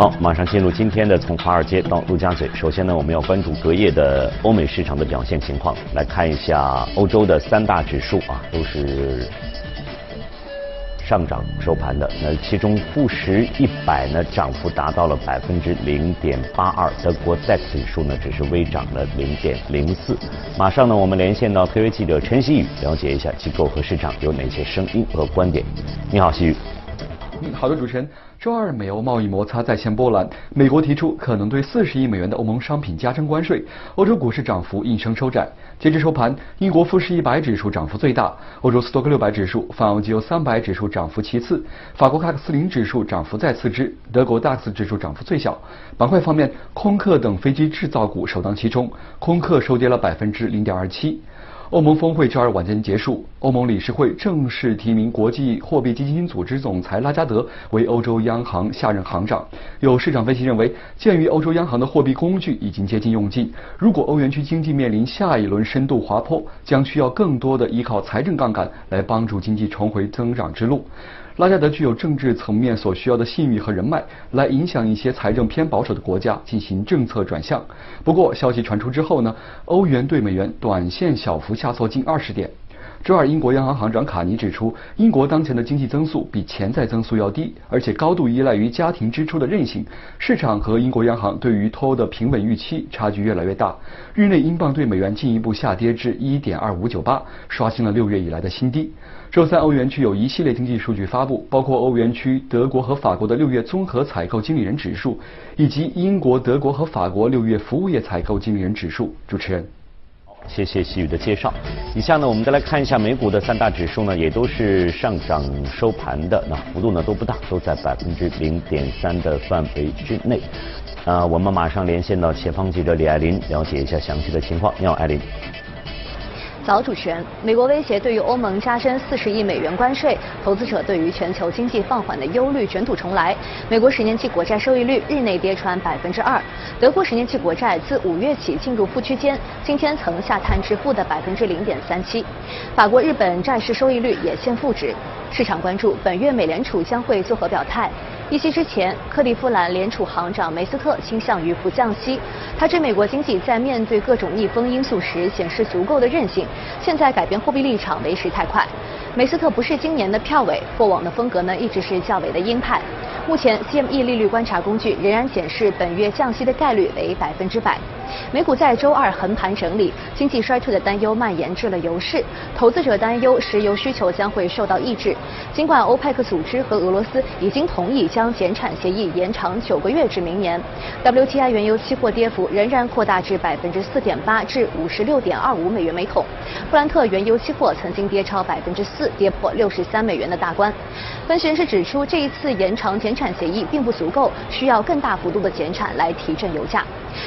好，马上进入今天的从华尔街到陆家嘴。首先呢，我们要关注隔夜的欧美市场的表现情况，来看一下欧洲的三大指数啊，都是上涨收盘的。那其中富时一百呢，涨幅达到了百分之零点八二，德国 DAX 指数呢，只是微涨了零点零四。马上呢，我们连线到特约记者陈曦宇，了解一下机构和市场有哪些声音和观点。你好，曦宇。嗯，好的，主持人。周二，美欧贸易摩擦再现波澜，美国提出可能对四十亿美元的欧盟商品加征关税，欧洲股市涨幅应声收窄。截至收盘，英国富时一百指数涨幅最大，欧洲斯托克六百指数、泛欧绩优三百指数涨幅其次，法国卡克斯林指数涨幅再次之，德国 DAX 指数涨幅最小。板块方面，空客等飞机制造股首当其冲，空客收跌了百分之零点二七。欧盟峰会周二晚间结束，欧盟理事会正式提名国际货币基金组织总裁拉加德为欧洲央行下任行长。有市场分析认为，鉴于欧洲央行的货币工具已经接近用尽，如果欧元区经济面临下一轮深度滑坡，将需要更多的依靠财政杠杆来帮助经济重回增长之路。拉加德具有政治层面所需要的信誉和人脉，来影响一些财政偏保守的国家进行政策转向。不过，消息传出之后呢，欧元对美元短线小幅下挫近二十点。周二，英国央行行长卡尼指出，英国当前的经济增速比潜在增速要低，而且高度依赖于家庭支出的韧性。市场和英国央行对于脱欧的平稳预期差距越来越大。日内，英镑对美元进一步下跌至一点二五九八，刷新了六月以来的新低。周三，欧元区有一系列经济数据发布，包括欧元区德国和法国的六月综合采购经理人指数，以及英国、德国和法国六月服务业采购经理人指数。主持人。谢谢细雨的介绍。以下呢，我们再来看一下美股的三大指数呢，也都是上涨收盘的，那幅度呢都不大，都在百分之零点三的范围之内。啊，我们马上连线到前方记者李爱林，了解一下详细的情况。你好，爱琳。老，主持人，美国威胁对于欧盟加征四十亿美元关税，投资者对于全球经济放缓的忧虑卷土重来。美国十年期国债收益率日内跌穿百分之二，德国十年期国债自五月起进入负区间，今天曾下探至负的百分之零点三七。法国、日本债市收益率也现负值，市场关注本月美联储将会作何表态。一息之前，克利夫兰联储行长梅斯特倾向于不降息。他指美国经济在面对各种逆风因素时显示足够的韧性，现在改变货币立场为时太快。梅斯特不是今年的票委，过往的风格呢一直是较为的鹰派。目前 CME 利率观察工具仍然显示本月降息的概率为百分之百。美股在周二横盘整理，经济衰退的担忧蔓延至了油市，投资者担忧石油需求将会受到抑制。尽管欧佩克组织和俄罗斯已经同意将减产协议延长九个月至明年，WTI 原油期货跌幅仍然扩大至百分之四点八至五十六点二五美元每桶。布兰特原油期货曾经跌超百分之四，跌破六十三美元的大关。分析人士指出，这一次延长减产协议并不足够，需要更大幅度的减产来提振油价。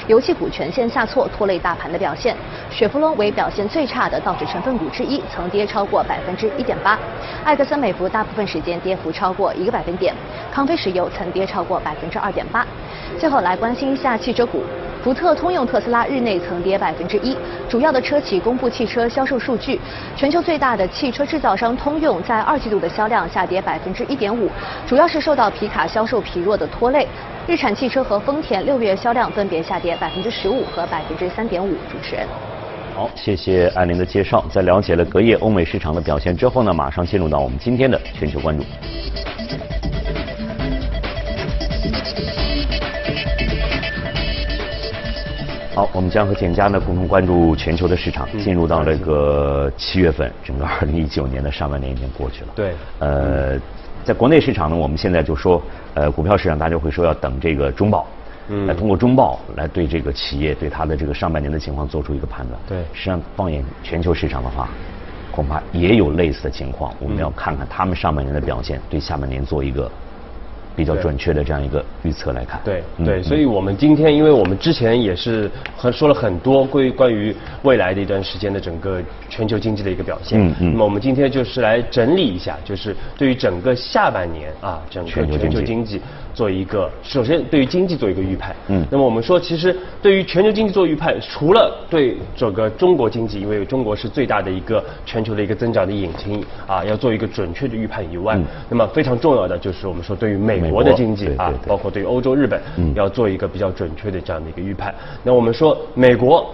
油气股全线下挫，拖累大盘的表现。雪佛龙为表现最差的道指成分股之一，曾跌超过百分之一点八。埃克森美孚大部分时间跌幅超过一个百分点。康菲石油曾跌超过百分之二点八。最后来关心一下汽车股。福特、通用、特斯拉日内曾跌百分之一，主要的车企公布汽车销售数据。全球最大的汽车制造商通用在二季度的销量下跌百分之一点五，主要是受到皮卡销售疲弱的拖累。日产汽车和丰田六月销量分别下跌百分之十五和百分之三点五。主持人，好，谢谢艾琳的介绍。在了解了隔夜欧美市场的表现之后呢，马上进入到我们今天的全球关注。好，我们将和简家呢共同关注全球的市场。进入到这个七月份，整个二零一九年的上半年已经过去了。对。呃，在国内市场呢，我们现在就说，呃，股票市场大家会说要等这个中报，嗯，来通过中报来对这个企业对它的这个上半年的情况做出一个判断。对。实际上，放眼全球市场的话，恐怕也有类似的情况。我们要看看他们上半年的表现，对下半年做一个。比较准确的这样一个预测来看，对对，所以我们今天，因为我们之前也是和说了很多关于关于未来的一段时间的整个全球经济的一个表现，嗯嗯，那么我们今天就是来整理一下，就是对于整个下半年啊，整个全球经济做一个，首先对于经济做一个预判，嗯，那么我们说，其实对于全球经济做预判，除了对整个中国经济，因为中国是最大的一个全球的一个增长的引擎啊，要做一个准确的预判以外，那么非常重要的就是我们说对于美。国的经济啊，包括对于欧洲、日本，要做一个比较准确的这样的一个预判。那我们说美国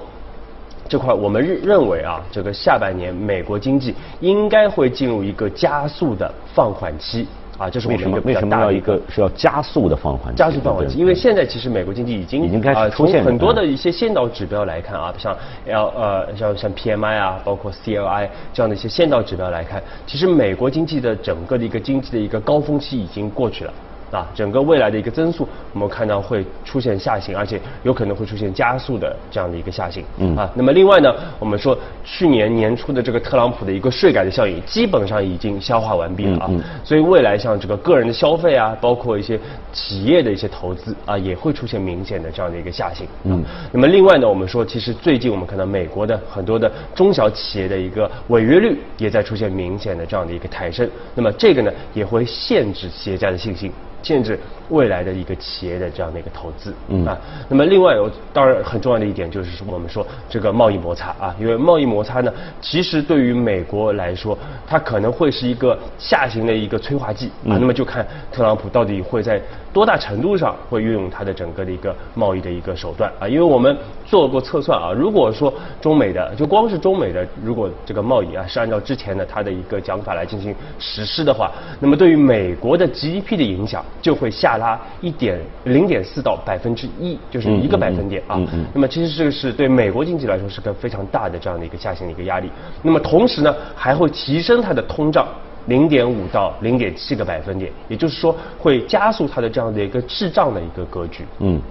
这块，我们认认为啊，这个下半年美国经济应该会进入一个加速的放缓期。啊，这是为什么？为什么要一个是要加速的放缓？加速放缓，因为现在其实美国经济已经已经开始出现很多的一些先导指标来看啊，像 L 呃像像 PMI 啊，包括 CLI 这样的一些先导指标来看，其实美国经济的整个的一个经济的一个高峰期已经过去了。啊，整个未来的一个增速，我们看到会出现下行，而且有可能会出现加速的这样的一个下行。嗯啊，那么另外呢，我们说去年年初的这个特朗普的一个税改的效应，基本上已经消化完毕了啊。所以未来像这个个人的消费啊，包括一些企业的一些投资啊，也会出现明显的这样的一个下行。嗯，那么另外呢，我们说其实最近我们看到美国的很多的中小企业的一个违约率也在出现明显的这样的一个抬升，那么这个呢也会限制企业家的信心。限制未来的一个企业的这样的一个投资，嗯。啊，那么另外有当然很重要的一点就是说我们说这个贸易摩擦啊，因为贸易摩擦呢，其实对于美国来说，它可能会是一个下行的一个催化剂啊，那么就看特朗普到底会在多大程度上会运用它的整个的一个贸易的一个手段啊，因为我们做过测算啊，如果说中美的就光是中美的如果这个贸易啊是按照之前的它的一个讲法来进行实施的话，那么对于美国的 GDP 的影响。就会下拉一点零点四到百分之一，就是一个百分点啊。那么其实这个是对美国经济来说是个非常大的这样的一个下行的一个压力。那么同时呢，还会提升它的通胀零点五到零点七个百分点，也就是说会加速它的这样的一个滞胀的一个格局。嗯，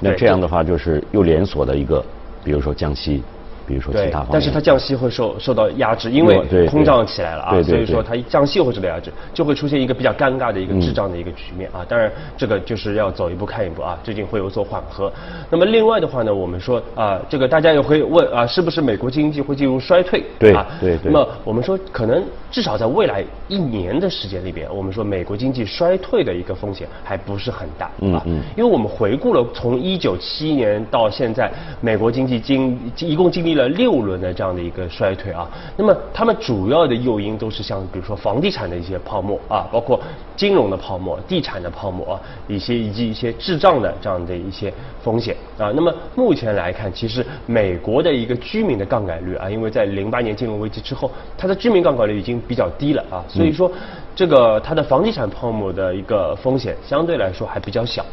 那这样的话就是又连锁的一个，比如说降息。比如说其他方面，但是它降息会受受到压制，因为通胀起来了啊，所以说它降息会受到压制，就会出现一个比较尴尬的一个滞胀的一个局面啊。当然，这个就是要走一步看一步啊，最近会有所缓和。那么另外的话呢，我们说啊，这个大家也会问啊，是不是美国经济会进入衰退？对啊，对对。那么我们说，可能至少在未来一年的时间里边，我们说美国经济衰退的一个风险还不是很大啊，因为我们回顾了从一九七一年到现在，美国经济经一共经历了六轮的这样的一个衰退啊，那么他们主要的诱因都是像比如说房地产的一些泡沫啊，包括金融的泡沫、地产的泡沫啊，一些以及一些滞胀的这样的一些风险啊。那么目前来看，其实美国的一个居民的杠杆率啊，因为在零八年金融危机之后，它的居民杠杆率已经比较低了啊，所以说这个它的房地产泡沫的一个风险相对来说还比较小。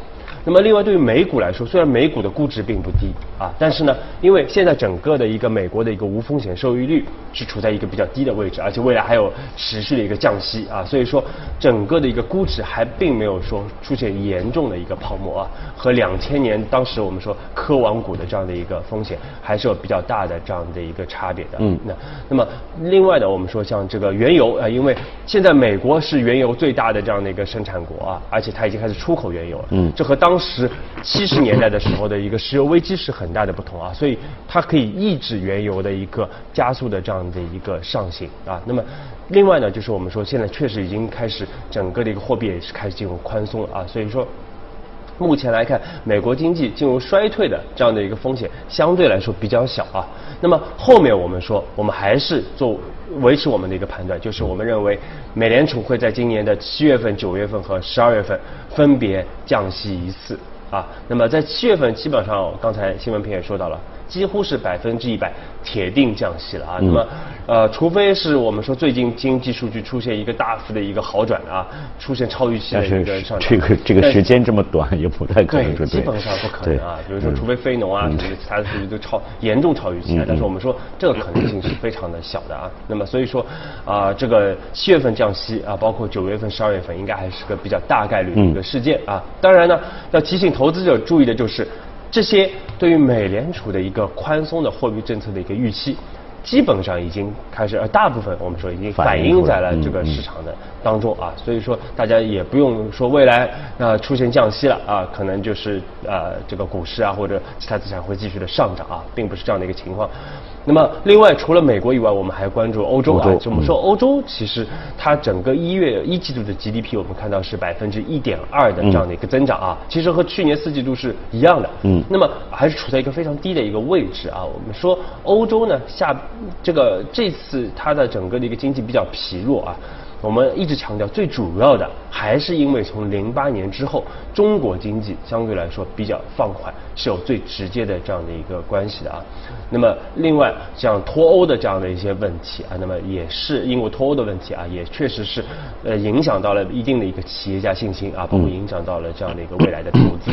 那么，另外对于美股来说，虽然美股的估值并不低啊，但是呢，因为现在整个的一个美国的一个无风险收益率是处在一个比较低的位置，而且未来还有持续的一个降息啊，所以说整个的一个估值还并没有说出现严重的一个泡沫啊，和两千年当时我们说科网股的这样的一个风险还是有比较大的这样的一个差别的。嗯，那那么另外的我们说像这个原油啊，因为现在美国是原油最大的这样的一个生产国啊，而且它已经开始出口原油了。嗯，这和当当时七十年代的时候的一个石油危机是很大的不同啊，所以它可以抑制原油的一个加速的这样的一个上行啊。那么另外呢，就是我们说现在确实已经开始整个的一个货币也是开始进入宽松啊，所以说目前来看，美国经济进入衰退的这样的一个风险相对来说比较小啊。那么后面我们说，我们还是做维持我们的一个判断，就是我们认为美联储会在今年的七月份、九月份和十二月份分别降息一次啊。那么在七月份，基本上刚才新闻片也说到了。几乎是百分之一百铁定降息了啊！那么，呃，除非是我们说最近经济数据出现一个大幅的一个好转啊，出现超预期的一个上涨，这个这个时间这么短，也不太可能。对，基本上不可能啊。比如说，除非非农啊，其他的数据都超严重超预期，但是我们说这个可能性是非常的小的啊。那么，所以说啊，这个七月份降息啊，包括九月份、十二月份，应该还是个比较大概率的一个事件啊。当然呢，要提醒投资者注意的就是。这些对于美联储的一个宽松的货币政策的一个预期，基本上已经开始，呃，大部分我们说已经反映在了这个市场的当中啊，所以说大家也不用说未来啊出现降息了啊，可能就是呃这个股市啊或者其他资产会继续的上涨啊，并不是这样的一个情况。那么，另外除了美国以外，我们还关注欧洲啊。就我们说，欧洲其实它整个一月一季度的 GDP，我们看到是百分之一点二的这样的一个增长啊。其实和去年四季度是一样的。嗯。那么还是处在一个非常低的一个位置啊。我们说欧洲呢，下这个这次它的整个的一个经济比较疲弱啊。我们一直强调，最主要的还是因为从零八年之后，中国经济相对来说比较放缓，是有最直接的这样的一个关系的啊。那么另外像脱欧的这样的一些问题啊，那么也是英国脱欧的问题啊，也确实是呃影响到了一定的一个企业家信心啊，包括影响到了这样的一个未来的投资。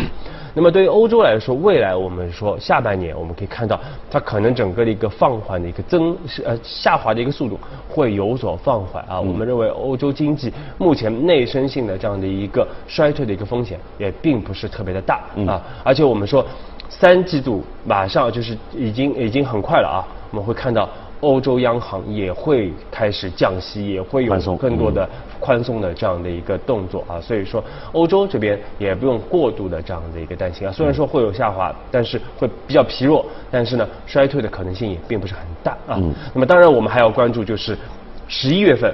那么对于欧洲来说，未来我们说下半年我们可以看到，它可能整个的一个放缓的一个增呃下滑的一个速度会有所放缓啊。我们认为欧洲经济目前内生性的这样的一个衰退的一个风险也并不是特别的大啊。而且我们说三季度马上就是已经已经很快了啊，我们会看到。欧洲央行也会开始降息，也会有更多的宽松的这样的一个动作啊，所以说欧洲这边也不用过度的这样的一个担心啊。虽然说会有下滑，但是会比较疲弱，但是呢，衰退的可能性也并不是很大啊。那么当然我们还要关注就是十一月份。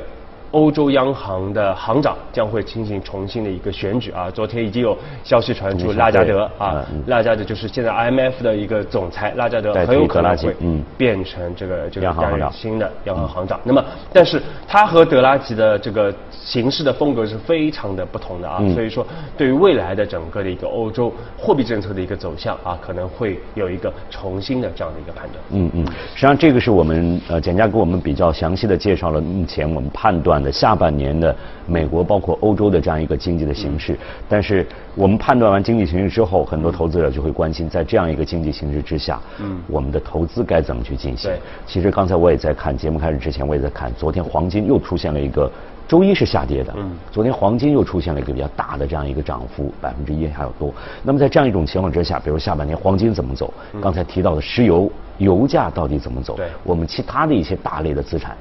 欧洲央行的行长将会进行重新的一个选举啊，昨天已经有消息传出，拉加德啊，拉加德就是现在 IMF 的一个总裁，拉加德很有可能会变成这个这个新的央行行长。那么，但是他和德拉吉的这个行事的风格是非常的不同的啊，所以说对于未来的整个的一个欧洲货币政策的一个走向啊，可能会有一个重新的这样的一个判断。嗯嗯，实际上这个是我们呃简家给我们比较详细的介绍了目前我们判断。的下半年的美国包括欧洲的这样一个经济的形势，但是我们判断完经济形势之后，很多投资者就会关心，在这样一个经济形势之下，嗯，我们的投资该怎么去进行？其实刚才我也在看节目开始之前，我也在看，昨天黄金又出现了一个，周一是下跌的，嗯，昨天黄金又出现了一个比较大的这样一个涨幅，百分之一还要多。那么在这样一种情况之下，比如下半年黄金怎么走？刚才提到的石油油价到底怎么走？对，我们其他的一些大类的资产。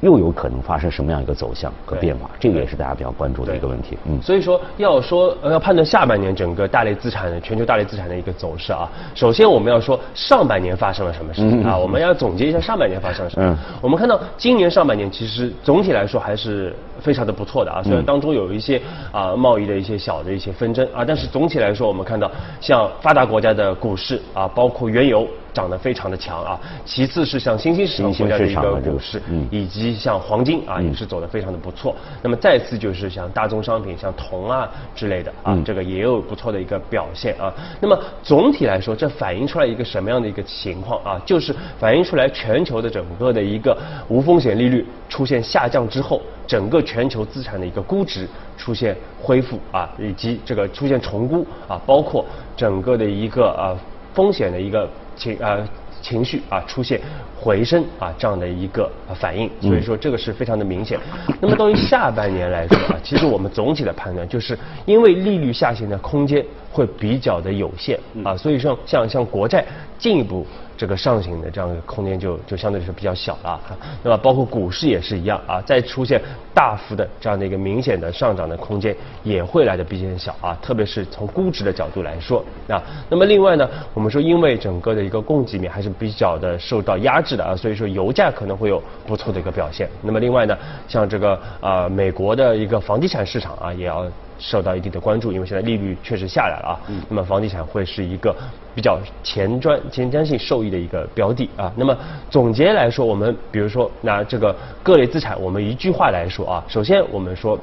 又有可能发生什么样一个走向和变化？这个也是大家比较关注的一个问题。嗯，所以说要说要判断下半年整个大类资产、全球大类资产的一个走势啊，首先我们要说上半年发生了什么事情啊？我们要总结一下上半年发生了什么。嗯我们看到今年上半年其实总体来说还是非常的不错的啊，虽然当中有一些啊贸易的一些小的一些纷争啊，但是总体来说我们看到像发达国家的股市啊，包括原油。涨得非常的强啊，其次是像新兴市场国家的一个股市，以及像黄金啊也是走得非常的不错。那么再次就是像大宗商品，像铜啊之类的啊，这个也有不错的一个表现啊。那么总体来说，这反映出来一个什么样的一个情况啊？就是反映出来全球的整个的一个无风险利率出现下降之后，整个全球资产的一个估值出现恢复啊，以及这个出现重估啊，包括整个的一个啊风险的一个。情呃情绪啊出现回升啊这样的一个反应，所以说这个是非常的明显。那么对于下半年来说啊，其实我们总体的判断就是因为利率下行的空间会比较的有限啊，所以说像像国债进一步。这个上行的这样的空间就就相对是比较小了，那么包括股市也是一样啊，再出现大幅的这样的一个明显的上涨的空间也会来的比较小啊，特别是从估值的角度来说啊。那么另外呢，我们说因为整个的一个供给面还是比较的受到压制的啊，所以说油价可能会有不错的一个表现。那么另外呢，像这个啊美国的一个房地产市场啊也要。受到一定的关注，因为现在利率确实下来了啊。那么房地产会是一个比较前瞻、前瞻性受益的一个标的啊。那么总结来说，我们比如说拿这个各类资产，我们一句话来说啊，首先我们说。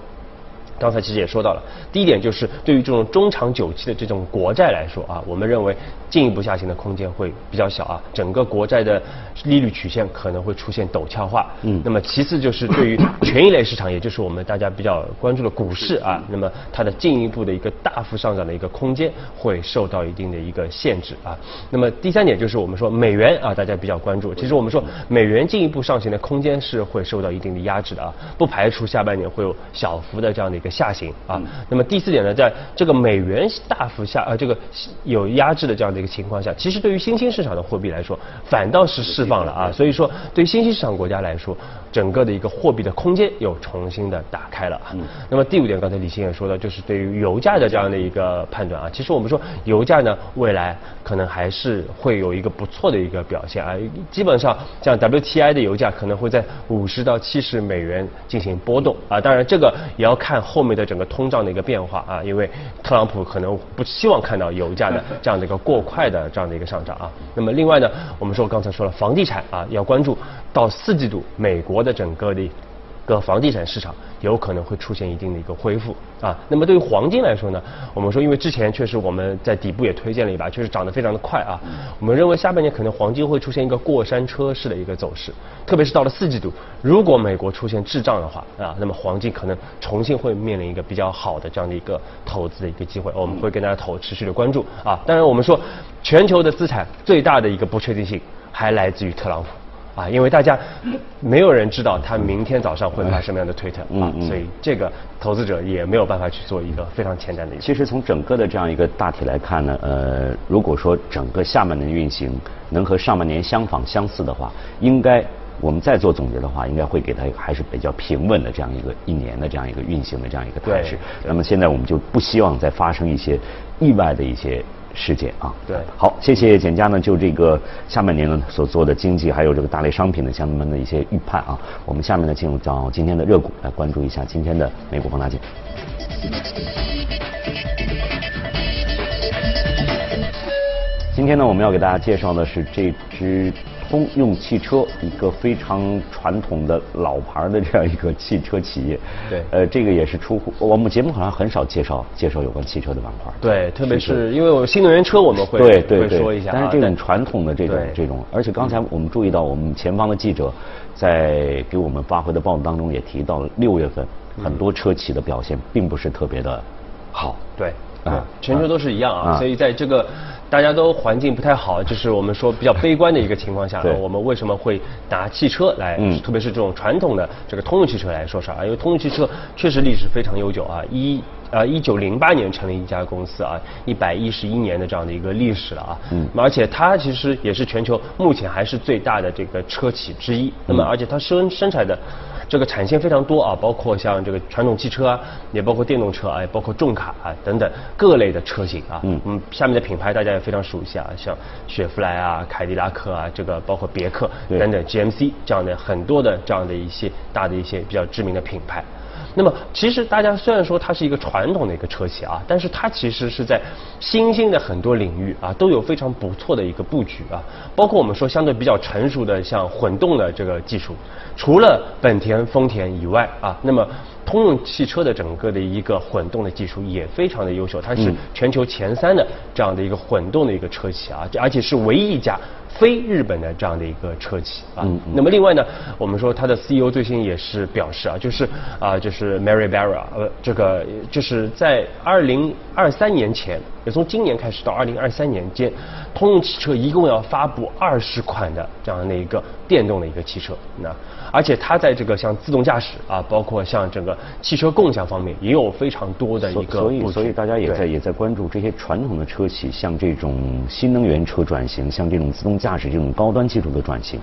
刚才其实也说到了，第一点就是对于这种中长久期的这种国债来说啊，我们认为进一步下行的空间会比较小啊，整个国债的利率曲线可能会出现陡峭化。嗯，那么其次就是对于权益类市场，也就是我们大家比较关注的股市啊，那么它的进一步的一个大幅上涨的一个空间会受到一定的一个限制啊。那么第三点就是我们说美元啊，大家比较关注，其实我们说美元进一步上行的空间是会受到一定的压制的啊，不排除下半年会有小幅的这样的。一个下行啊，那么第四点呢，在这个美元大幅下呃这个有压制的这样的一个情况下，其实对于新兴市场的货币来说，反倒是释放了啊，所以说对新兴市场国家来说，整个的一个货币的空间又重新的打开了啊。那么第五点，刚才李欣也说到，就是对于油价的这样的一个判断啊，其实我们说油价呢，未来可能还是会有一个不错的一个表现啊，基本上像 WTI 的油价可能会在五十到七十美元进行波动啊，当然这个也要看。后面的整个通胀的一个变化啊，因为特朗普可能不希望看到油价的这样的一个过快的这样的一个上涨啊。那么另外呢，我们说刚才说了房地产啊，要关注到四季度美国的整个的一个房地产市场有可能会出现一定的一个恢复啊。那么对于黄金来说呢，我们说因为之前确实我们在底部也推荐了一把，确实涨得非常的快啊。我们认为下半年可能黄金会出现一个过山车式的一个走势，特别是到了四季度，如果美国出现滞胀的话啊，那么黄金可能重新会面临一个比较好的这样的一个投资的一个机会，我们会跟大家投持续的关注啊。当然我们说全球的资产最大的一个不确定性还来自于特朗普。啊，因为大家没有人知道他明天早上会发什么样的推特啊，所以这个投资者也没有办法去做一个非常前瞻的。其实从整个的这样一个大体来看呢，呃，如果说整个下半年运行能和上半年相仿相似的话，应该我们再做总结的话，应该会给它还是比较平稳的这样一个一年的这样一个运行的这样一个态势。那么现在我们就不希望再发生一些意外的一些。事件啊，对，好，谢谢简家呢，就这个下半年呢所做的经济还有这个大类商品的相关的一些预判啊，我们下面呢进入到今天的热股来关注一下今天的美股放大镜。今天呢，我们要给大家介绍的是这支。通用汽车，一个非常传统的老牌的这样一个汽车企业。对，呃，这个也是出乎我们节目好像很少介绍介绍有关汽车的板块。对，特别是因为我新能源车我们会对对对说一下。但是这种传统的这种这种，而且刚才我们注意到，我们前方的记者在给我们发回的报道当中也提到了，六月份很多车企的表现并不是特别的好。对，啊，全球都是一样啊，所以在这个。大家都环境不太好，就是我们说比较悲观的一个情况下，我们为什么会拿汽车来，特别是这种传统的这个通用汽车来说事儿啊？因为通用汽车确实历史非常悠久啊，一呃一九零八年成立一家公司啊，一百一十一年的这样的一个历史了啊，嗯，而且它其实也是全球目前还是最大的这个车企之一，那么而且它生生产的。这个产线非常多啊，包括像这个传统汽车啊，也包括电动车啊，也包括重卡啊等等各类的车型啊。嗯嗯，下面的品牌大家也非常熟悉啊，像雪佛兰啊、凯迪拉克啊，这个包括别克等等 GMC 这样的很多的这样的一些大的一些比较知名的品牌。那么，其实大家虽然说它是一个传统的一个车企啊，但是它其实是在新兴的很多领域啊都有非常不错的一个布局啊，包括我们说相对比较成熟的像混动的这个技术，除了本田、丰田以外啊，那么通用汽车的整个的一个混动的技术也非常的优秀，它是全球前三的这样的一个混动的一个车企啊，而且是唯一一家。非日本的这样的一个车企啊，那么另外呢，我们说它的 CEO 最新也是表示啊，就是啊，就是 Mary Barra，呃，这个就是在二零二三年前，也从今年开始到二零二三年间，通用汽车一共要发布二十款的这样的一个电动的一个汽车，那。而且它在这个像自动驾驶啊，包括像整个汽车共享方面，也有非常多的一个。所以，所以大家也在也在关注这些传统的车企，像这种新能源车转型，像这种自动驾驶这种高端技术的转型，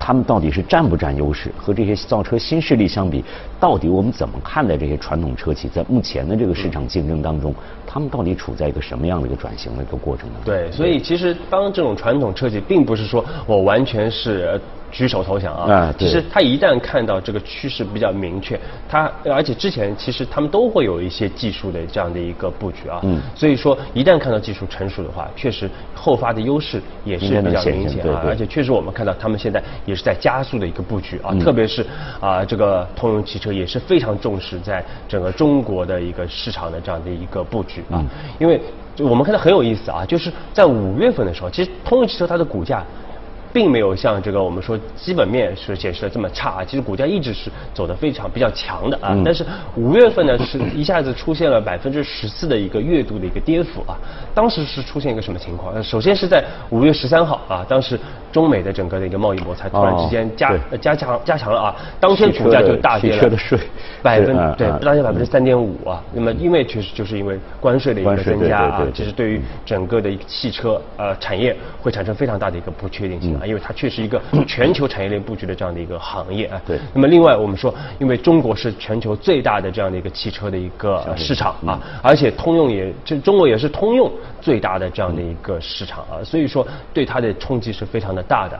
他们到底是占不占优势？和这些造车新势力相比，到底我们怎么看待这些传统车企在目前的这个市场竞争当中，他们到底处在一个什么样的一个转型的一个过程呢？对，所以其实当这种传统车企，并不是说我完全是。举手投降啊！其实他一旦看到这个趋势比较明确，他而且之前其实他们都会有一些技术的这样的一个布局啊。嗯。所以说，一旦看到技术成熟的话，确实后发的优势也是比较明显啊。而且确实我们看到他们现在也是在加速的一个布局啊，特别是啊这个通用汽车也是非常重视在整个中国的一个市场的这样的一个布局啊。因为我们看到很有意思啊，就是在五月份的时候，其实通用汽车它的股价。并没有像这个我们说基本面是显示的这么差啊，其实股价一直是走的非常比较强的啊。但是五月份呢是一下子出现了百分之十四的一个月度的一个跌幅啊。当时是出现一个什么情况？首先是在五月十三号啊，当时中美的整个的一个贸易摩擦突然之间加加强加强了啊，当天股价就大跌了百分对大跌百分之三点五啊。那么因为确实就是因为关税的一个增加啊，其实对于整个的一个汽车呃产业会产生非常大的一个不确定性。因为它确实一个 全球产业链布局的这样的一个行业啊。对。那么另外我们说，因为中国是全球最大的这样的一个汽车的一个市场啊，而且通用也这中国也是通用最大的这样的一个市场啊，所以说对它的冲击是非常的大的。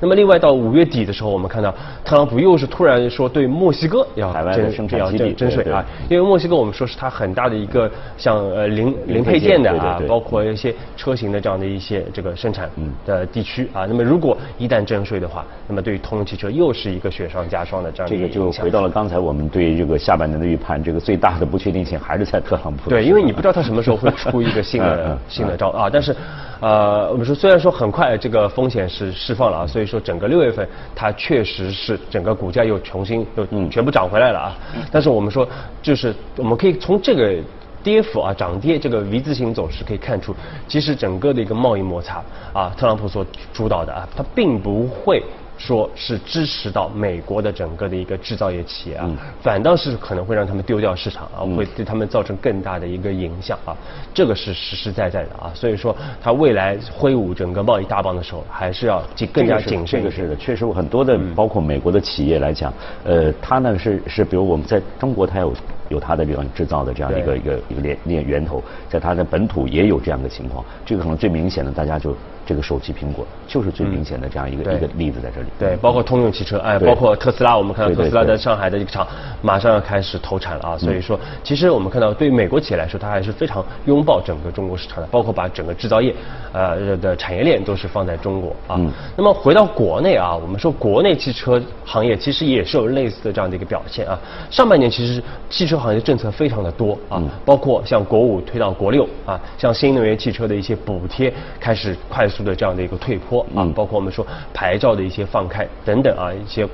那么另外到五月底的时候，我们看到特朗普又是突然说对墨西哥要征要征征税啊，因为墨西哥我们说是它很大的一个像呃零零配件的啊，包括一些车型的这样的一些这个生产的地区啊。那么如果一旦征税的话，那么对于通用汽车又是一个雪上加霜的这样的一个这个就回到了刚才我们对这个下半年的预判，这个最大的不确定性还是在特朗普。对，因为你不知道他什么时候会出一个新的 新的招啊，但是。呃，我们说虽然说很快这个风险是释放了啊，所以说整个六月份它确实是整个股价又重新又全部涨回来了啊。但是我们说就是我们可以从这个跌幅啊涨跌这个 V 字形走势可以看出，其实整个的一个贸易摩擦啊，特朗普所主导的啊，它并不会。说是支持到美国的整个的一个制造业企业啊，反倒是可能会让他们丢掉市场啊，会对他们造成更大的一个影响啊，这个是实实在在的啊，所以说他未来挥舞整个贸易大棒的时候，还是要谨更加谨慎。这个是的，确实很多的，包括美国的企业来讲，呃，他呢是是，比如我们在中国，它有有它的这样制造的这样一个一个一个链链源头，在它的本土也有这样的情况，这个可能最明显的，大家就。这个手机苹果就是最明显的这样一个一个例子在这里。对，包括通用汽车，哎，包括特斯拉，我们看到特斯拉在上海的一个厂马上要开始投产了啊。所以说，其实我们看到对美国企业来说，它还是非常拥抱整个中国市场的，包括把整个制造业呃的产业链都是放在中国啊。那么回到国内啊，我们说国内汽车行业其实也是有类似的这样的一个表现啊。上半年其实汽车行业政策非常的多啊，包括像国五推到国六啊，像新能源汽车的一些补贴开始快速。的这样的一个退坡啊，包括我们说牌照的一些放开等等啊，一些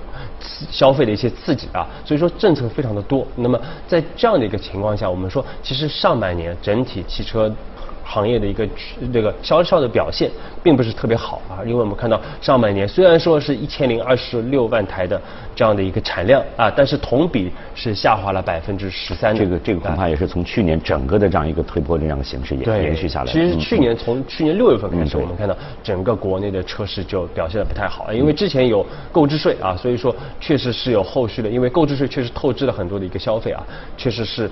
消费的一些刺激啊，所以说政策非常的多。那么在这样的一个情况下，我们说其实上半年整体汽车。行业的一个这个销售的表现并不是特别好啊，因为我们看到上半年虽然说是一千零二十六万台的这样的一个产量啊，但是同比是下滑了百分之十三。这个这个恐怕也是从去年整个的这样一个推波的这样的形式也延续下来。其实去年从去年六月份开始，我们看到整个国内的车市就表现的不太好，因为之前有购置税啊，所以说确实是有后续的，因为购置税确实透支了很多的一个消费啊，确实是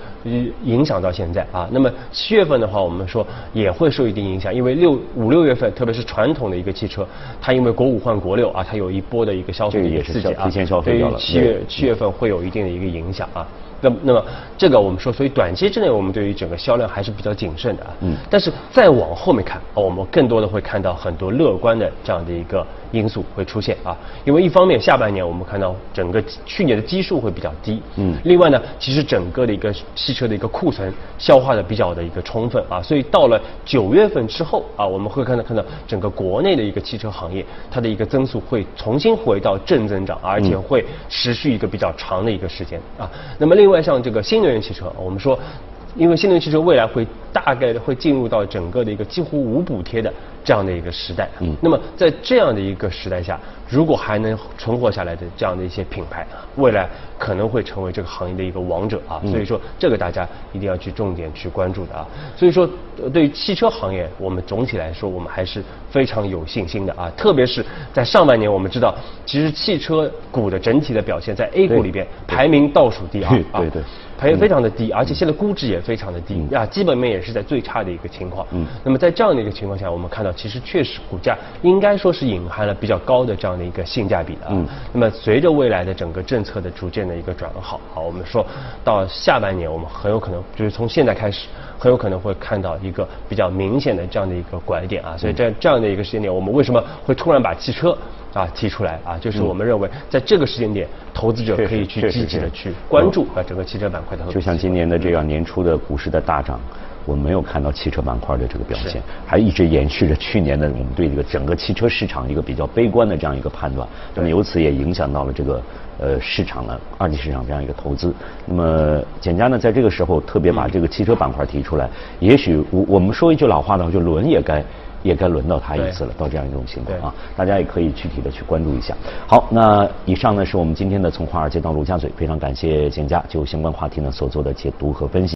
影响到现在啊。那么七月份的话，我们说。也会受一定影响，因为六五六月份，特别是传统的一个汽车，它因为国五换国六啊，它有一波的一个消费的一个刺激啊，对于七月七月份会有一定的一个影响啊。那那么这个我们说，所以短期之内我们对于整个销量还是比较谨慎的啊。嗯。但是再往后面看，我们更多的会看到很多乐观的这样的一个因素会出现啊。因为一方面下半年我们看到整个去年的基数会比较低。嗯。另外呢，其实整个的一个汽车的一个库存消化的比较的一个充分啊，所以到了九月份之后啊，我们会看到看到整个国内的一个汽车行业它的一个增速会重新回到正增长，而且会持续一个比较长的一个时间啊。那么另另外，像这个新能源汽车，我们说，因为新能源汽车未来会大概会进入到整个的一个几乎无补贴的这样的一个时代。嗯。那么在这样的一个时代下，如果还能存活下来的这样的一些品牌，未来可能会成为这个行业的一个王者啊。所以说，这个大家一定要去重点去关注的啊。所以说，对于汽车行业，我们总体来说，我们还是非常有信心的啊。特别是在上半年，我们知道，其实汽车股的整体的表现在 A 股里边排名倒数第二啊。对对。排非常的低，而且现在估值也非常的低啊，基本面也是在最差的一个情况。嗯，那么在这样的一个情况下，我们看到其实确实股价应该说是隐含了比较高的这样的一个性价比的啊。嗯，那么随着未来的整个政策的逐渐的一个转好，好，我们说到下半年，我们很有可能就是从现在开始，很有可能会看到一个比较明显的这样的一个拐点啊。所以在这样的一个时间点，我们为什么会突然把汽车？啊，提出来啊，就是我们认为在这个时间点，投资者可以去积极的去关注啊整个汽车板块的。就像今年的这样年初的股市的大涨，我们没有看到汽车板块的这个表现，还一直延续着去年的我们对这个整个汽车市场一个比较悲观的这样一个判断，那么由此也影响到了这个呃市场的二级市场这样一个投资。那么简家呢，在这个时候特别把这个汽车板块提出来，也许我我们说一句老话呢，就轮也该。也该轮到他一次了，到这样一种情况啊，大家也可以具体的去关注一下。好，那以上呢是我们今天的从华尔街到陆家嘴，非常感谢简家就相关话题呢所做的解读和分析。